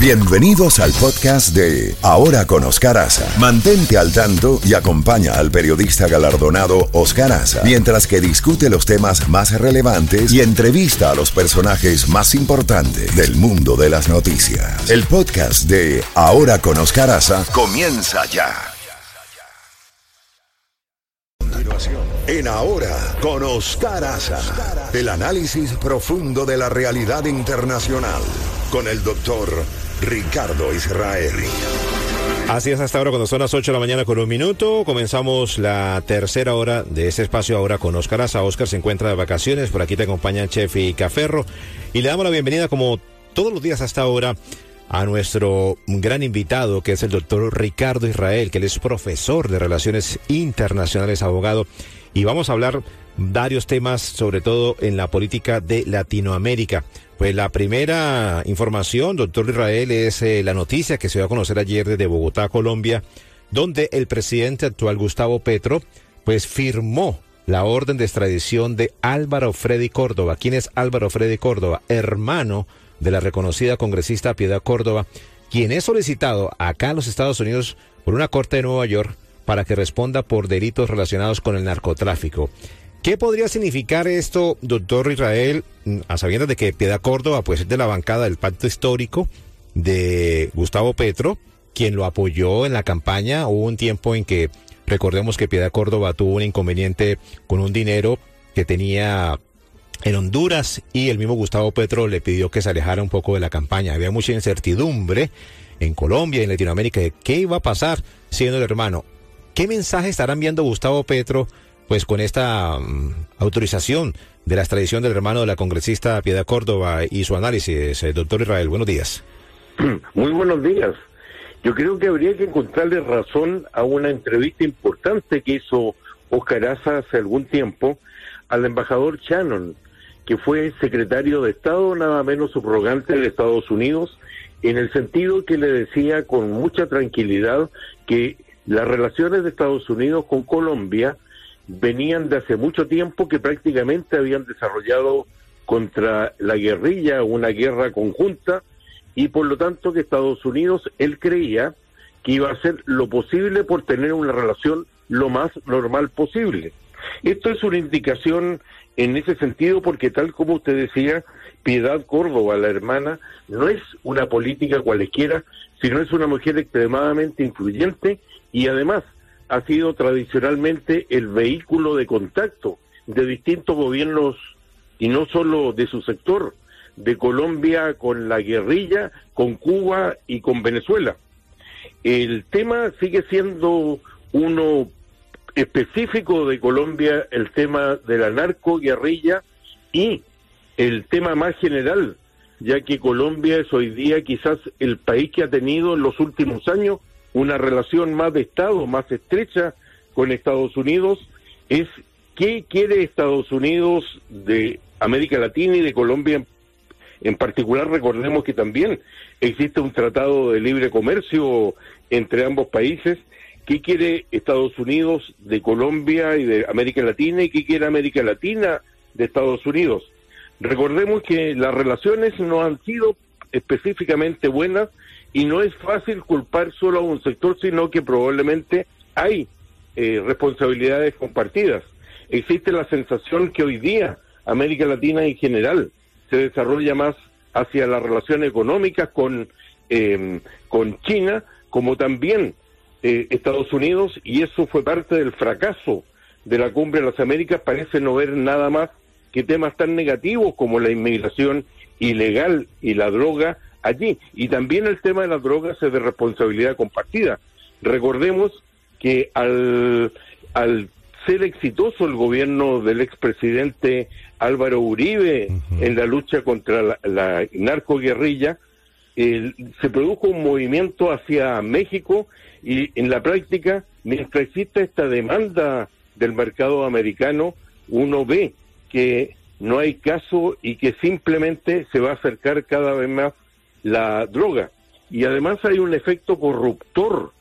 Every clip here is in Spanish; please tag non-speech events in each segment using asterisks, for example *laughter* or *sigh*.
Bienvenidos al podcast de Ahora con Oscar Aza. Mantente al tanto y acompaña al periodista galardonado Oscar Aza mientras que discute los temas más relevantes y entrevista a los personajes más importantes del mundo de las noticias. El podcast de Ahora con Oscar Aza comienza ya. En Ahora con Oscar Aza, el análisis profundo de la realidad internacional con el doctor Ricardo Israel. Así es hasta ahora cuando son las 8 de la mañana con un minuto. Comenzamos la tercera hora de este espacio ahora con Oscar Asa. Oscar se encuentra de vacaciones. Por aquí te acompaña Chef y Caferro. Y le damos la bienvenida como todos los días hasta ahora a nuestro gran invitado que es el doctor Ricardo Israel, que él es profesor de Relaciones Internacionales, abogado. Y vamos a hablar varios temas, sobre todo en la política de Latinoamérica. Pues la primera información, doctor Israel, es eh, la noticia que se dio a conocer ayer desde Bogotá, Colombia, donde el presidente actual Gustavo Petro, pues firmó la orden de extradición de Álvaro Freddy Córdoba. ¿Quién es Álvaro Freddy Córdoba? Hermano de la reconocida congresista Piedad Córdoba, quien es solicitado acá en los Estados Unidos por una corte de Nueva York para que responda por delitos relacionados con el narcotráfico. ¿Qué podría significar esto, doctor Israel, a sabiendas de que Piedad Córdoba pues, es de la bancada del pacto histórico de Gustavo Petro, quien lo apoyó en la campaña? Hubo un tiempo en que recordemos que Piedad Córdoba tuvo un inconveniente con un dinero que tenía en Honduras y el mismo Gustavo Petro le pidió que se alejara un poco de la campaña. Había mucha incertidumbre en Colombia y en Latinoamérica de qué iba a pasar siendo el hermano. ¿Qué mensaje estará enviando Gustavo Petro pues con esta mm, autorización de la extradición del hermano de la congresista Piedad Córdoba y su análisis. Eh, doctor Israel, buenos días. *clears throat* Muy buenos días. Yo creo que habría que encontrarle razón a una entrevista importante que hizo Oscar Aza hace algún tiempo al embajador Shannon, que fue secretario de Estado, nada menos subrogante de Estados Unidos, en el sentido que le decía con mucha tranquilidad que las relaciones de Estados Unidos con Colombia venían de hace mucho tiempo que prácticamente habían desarrollado contra la guerrilla una guerra conjunta y por lo tanto que Estados Unidos él creía que iba a hacer lo posible por tener una relación lo más normal posible. Esto es una indicación en ese sentido porque tal como usted decía, Piedad Córdoba, la hermana, no es una política cualquiera, sino es una mujer extremadamente influyente y además ha sido tradicionalmente el vehículo de contacto de distintos gobiernos y no solo de su sector, de Colombia con la guerrilla, con Cuba y con Venezuela. El tema sigue siendo uno específico de Colombia, el tema de la narco-guerrilla y el tema más general, ya que Colombia es hoy día quizás el país que ha tenido en los últimos años una relación más de Estado, más estrecha con Estados Unidos, es qué quiere Estados Unidos de América Latina y de Colombia en particular. Recordemos que también existe un tratado de libre comercio entre ambos países. ¿Qué quiere Estados Unidos de Colombia y de América Latina y qué quiere América Latina de Estados Unidos? Recordemos que las relaciones no han sido específicamente buenas y no es fácil culpar solo a un sector, sino que probablemente hay eh, responsabilidades compartidas. Existe la sensación que hoy día América Latina en general se desarrolla más hacia las relaciones económicas con, em, con China, como también eh, Estados Unidos, y eso fue parte del fracaso de la cumbre de las Américas, parece no ver nada más que temas tan negativos como la inmigración ilegal y la droga allí. Y también el tema de las drogas es de responsabilidad compartida. Recordemos que al, al ser exitoso el gobierno del expresidente Álvaro Uribe en la lucha contra la, la narcoguerrilla, se produjo un movimiento hacia México y en la práctica, mientras existe esta demanda del mercado americano, uno ve que no hay caso y que simplemente se va a acercar cada vez más la droga. Y además hay un efecto corruptor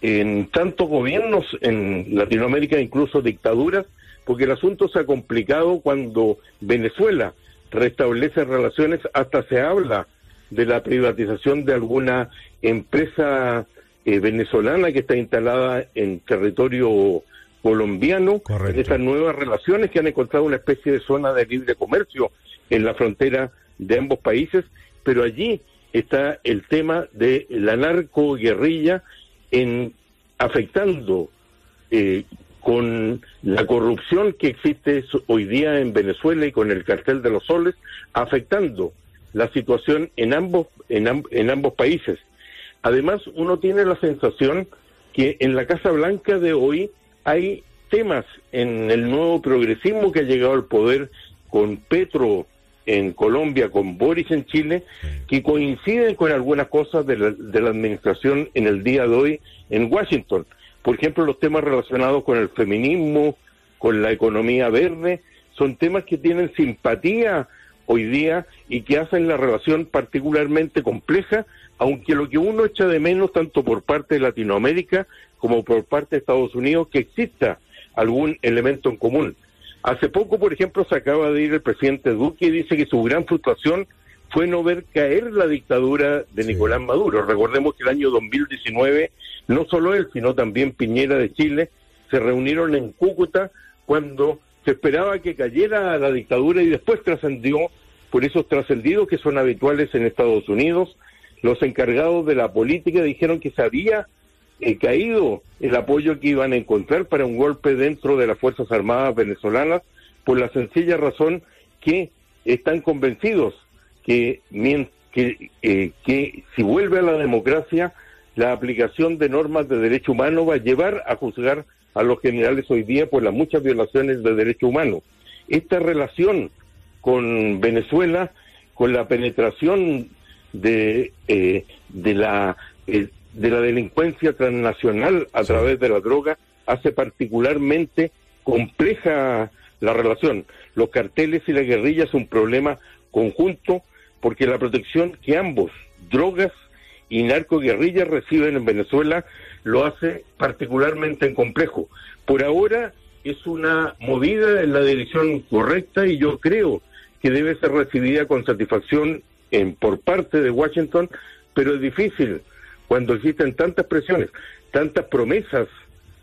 en tantos gobiernos en Latinoamérica, incluso dictaduras, porque el asunto se ha complicado cuando Venezuela restablece relaciones, hasta se habla de la privatización de alguna empresa eh, venezolana que está instalada en territorio colombiano, en estas nuevas relaciones que han encontrado una especie de zona de libre comercio en la frontera de ambos países, pero allí está el tema de la narcoguerrilla en afectando eh, con la corrupción que existe hoy día en Venezuela y con el cartel de los soles, afectando la situación en ambos, en, en ambos países. Además, uno tiene la sensación que en la Casa Blanca de hoy hay temas en el nuevo progresismo que ha llegado al poder con Petro en Colombia, con Boris en Chile, que coinciden con algunas cosas de la, de la administración en el día de hoy en Washington. Por ejemplo, los temas relacionados con el feminismo, con la economía verde, son temas que tienen simpatía hoy día y que hacen la relación particularmente compleja, aunque lo que uno echa de menos tanto por parte de Latinoamérica como por parte de Estados Unidos que exista algún elemento en común. Hace poco, por ejemplo, se acaba de ir el presidente Duque y dice que su gran frustración fue no ver caer la dictadura de Nicolás Maduro. Recordemos que el año 2019, no solo él, sino también Piñera de Chile, se reunieron en Cúcuta cuando se esperaba que cayera la dictadura y después trascendió por esos trascendidos que son habituales en Estados Unidos. Los encargados de la política dijeron que se había eh, caído el apoyo que iban a encontrar para un golpe dentro de las Fuerzas Armadas venezolanas por la sencilla razón que están convencidos que, que, eh, que si vuelve a la democracia, la aplicación de normas de derecho humano va a llevar a juzgar a los generales hoy día por las muchas violaciones de derecho humano. Esta relación con Venezuela, con la penetración de, eh, de, la, eh, de la delincuencia transnacional a través de la droga, hace particularmente compleja la relación. Los carteles y la guerrilla es un problema conjunto porque la protección que ambos, drogas y narcoguerrillas, reciben en Venezuela lo hace particularmente complejo. Por ahora es una movida en la dirección correcta y yo creo que debe ser recibida con satisfacción en, por parte de Washington, pero es difícil cuando existen tantas presiones, tantas promesas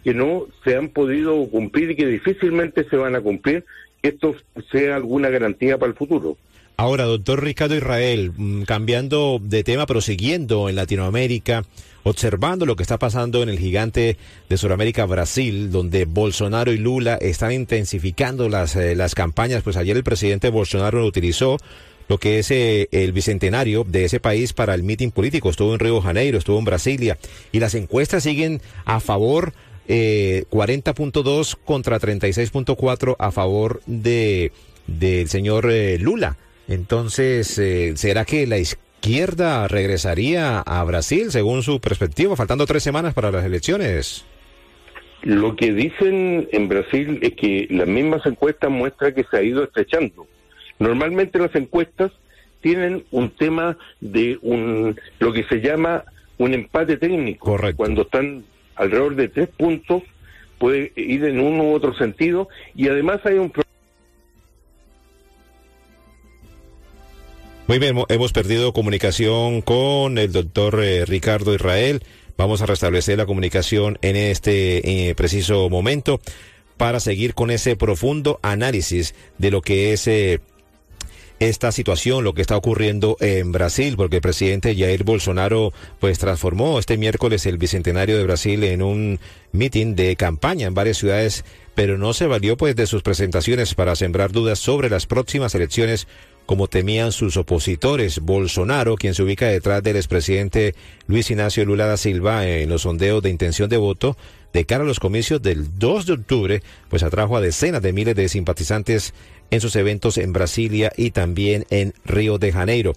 que no se han podido cumplir y que difícilmente se van a cumplir, esto sea alguna garantía para el futuro. Ahora, doctor Ricardo Israel, mm, cambiando de tema, prosiguiendo en Latinoamérica, observando lo que está pasando en el gigante de Sudamérica, Brasil, donde Bolsonaro y Lula están intensificando las, eh, las campañas, pues ayer el presidente Bolsonaro utilizó lo que es eh, el bicentenario de ese país para el mitin político. Estuvo en Río Janeiro, estuvo en Brasilia, y las encuestas siguen a favor eh, 40.2 contra 36.4 a favor de del señor eh, Lula. Entonces, eh, ¿será que la izquierda regresaría a Brasil según su perspectiva, faltando tres semanas para las elecciones? Lo que dicen en Brasil es que las mismas encuestas muestran que se ha ido estrechando. Normalmente las encuestas tienen un tema de un lo que se llama un empate técnico. Correcto. Cuando están alrededor de tres puntos, puede ir en uno u otro sentido y además hay un Muy bien, hemos perdido comunicación con el doctor eh, Ricardo Israel. Vamos a restablecer la comunicación en este eh, preciso momento para seguir con ese profundo análisis de lo que es eh, esta situación, lo que está ocurriendo en Brasil, porque el presidente Jair Bolsonaro pues transformó este miércoles el bicentenario de Brasil en un mitin de campaña en varias ciudades, pero no se valió pues de sus presentaciones para sembrar dudas sobre las próximas elecciones como temían sus opositores. Bolsonaro, quien se ubica detrás del expresidente Luis Ignacio Lula da Silva en los sondeos de intención de voto de cara a los comicios del 2 de octubre, pues atrajo a decenas de miles de simpatizantes en sus eventos en Brasilia y también en Río de Janeiro.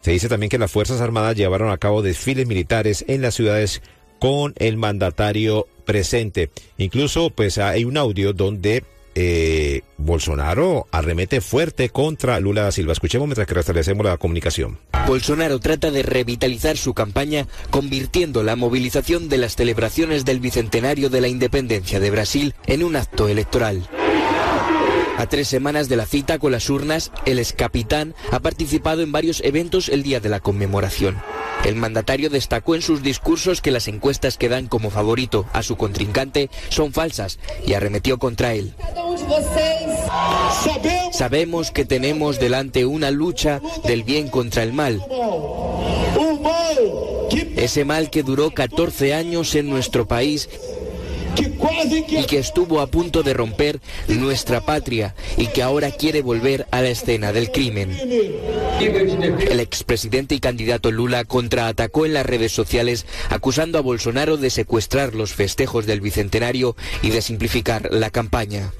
Se dice también que las Fuerzas Armadas llevaron a cabo desfiles militares en las ciudades con el mandatario presente. Incluso pues hay un audio donde eh, Bolsonaro arremete fuerte contra Lula da Silva. Escuchemos mientras que restablecemos la comunicación. Bolsonaro trata de revitalizar su campaña convirtiendo la movilización de las celebraciones del bicentenario de la independencia de Brasil en un acto electoral. A tres semanas de la cita con las urnas, el excapitán ha participado en varios eventos el día de la conmemoración. El mandatario destacó en sus discursos que las encuestas que dan como favorito a su contrincante son falsas y arremetió contra él. Sabemos que tenemos delante una lucha del bien contra el mal. Ese mal que duró 14 años en nuestro país y que estuvo a punto de romper nuestra patria y que ahora quiere volver a la escena del crimen. El expresidente y candidato Lula contraatacó en las redes sociales acusando a Bolsonaro de secuestrar los festejos del Bicentenario y de simplificar la campaña.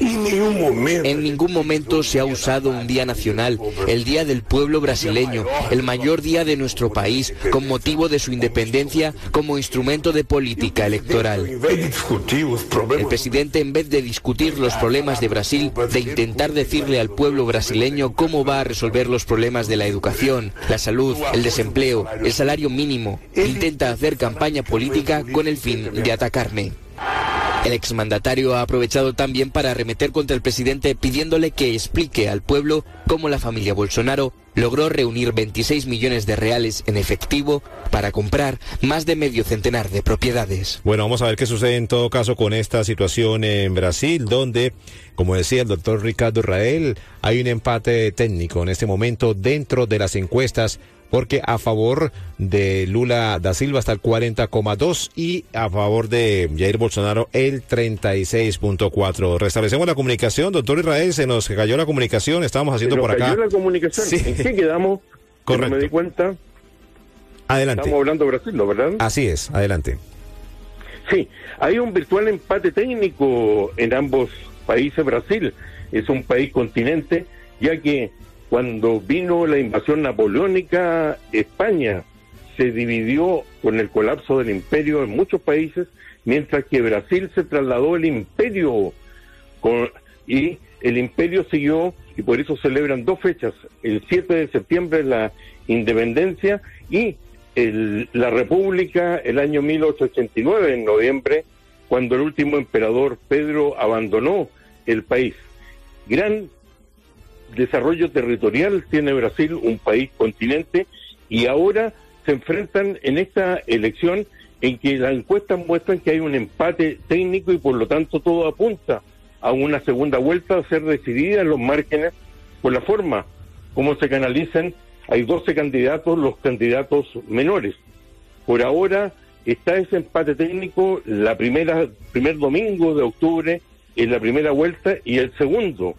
En ningún momento se ha usado un día nacional, el Día del Pueblo Brasileño, el mayor día de nuestro país, con motivo de su independencia, como instrumento de política electoral. El presidente, en vez de discutir los problemas de Brasil, de intentar decirle al pueblo brasileño cómo va a resolver los problemas de la educación, la salud, el desempleo, el salario mínimo, intenta hacer campaña política con el fin de atacarme. El exmandatario ha aprovechado también para arremeter contra el presidente pidiéndole que explique al pueblo cómo la familia Bolsonaro logró reunir 26 millones de reales en efectivo para comprar más de medio centenar de propiedades. Bueno, vamos a ver qué sucede en todo caso con esta situación en Brasil, donde, como decía el doctor Ricardo Israel, hay un empate técnico en este momento dentro de las encuestas porque a favor de Lula da Silva está el 40,2 y a favor de Jair Bolsonaro el 36,4. Restablecemos la comunicación, doctor Israel, se nos cayó la comunicación, estábamos haciendo por acá. cayó la comunicación, ¿en qué quedamos? *laughs* Correcto. No me di cuenta. Adelante. Estamos hablando de Brasil, ¿no, ¿verdad? Así es, adelante. Sí, hay un virtual empate técnico en ambos países. Brasil es un país continente, ya que cuando vino la invasión napoleónica, España se dividió con el colapso del imperio en muchos países, mientras que Brasil se trasladó el imperio y el imperio siguió y por eso celebran dos fechas, el 7 de septiembre la independencia y la república el año 1889 en noviembre, cuando el último emperador Pedro abandonó el país. Gran desarrollo territorial tiene Brasil, un país continente, y ahora se enfrentan en esta elección en que las encuestas muestran que hay un empate técnico y por lo tanto todo apunta a una segunda vuelta a ser decidida en los márgenes por la forma como se canalizan. Hay 12 candidatos, los candidatos menores. Por ahora está ese empate técnico la primera primer domingo de octubre en la primera vuelta y el segundo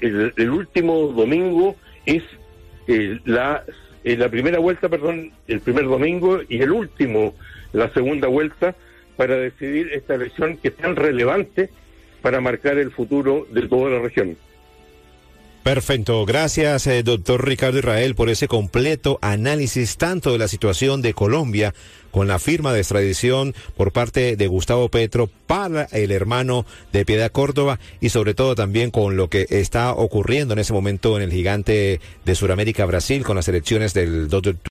el, último domingo es eh, la, eh, la primera vuelta, perdón, el primer domingo y el último, la segunda vuelta, para decidir esta elección que es tan relevante para marcar el futuro de toda la región. Perfecto. Gracias, eh, doctor Ricardo Israel, por ese completo análisis tanto de la situación de Colombia con la firma de extradición por parte de Gustavo Petro para el hermano de Piedad Córdoba y sobre todo también con lo que está ocurriendo en ese momento en el gigante de Sudamérica, Brasil, con las elecciones del 2 de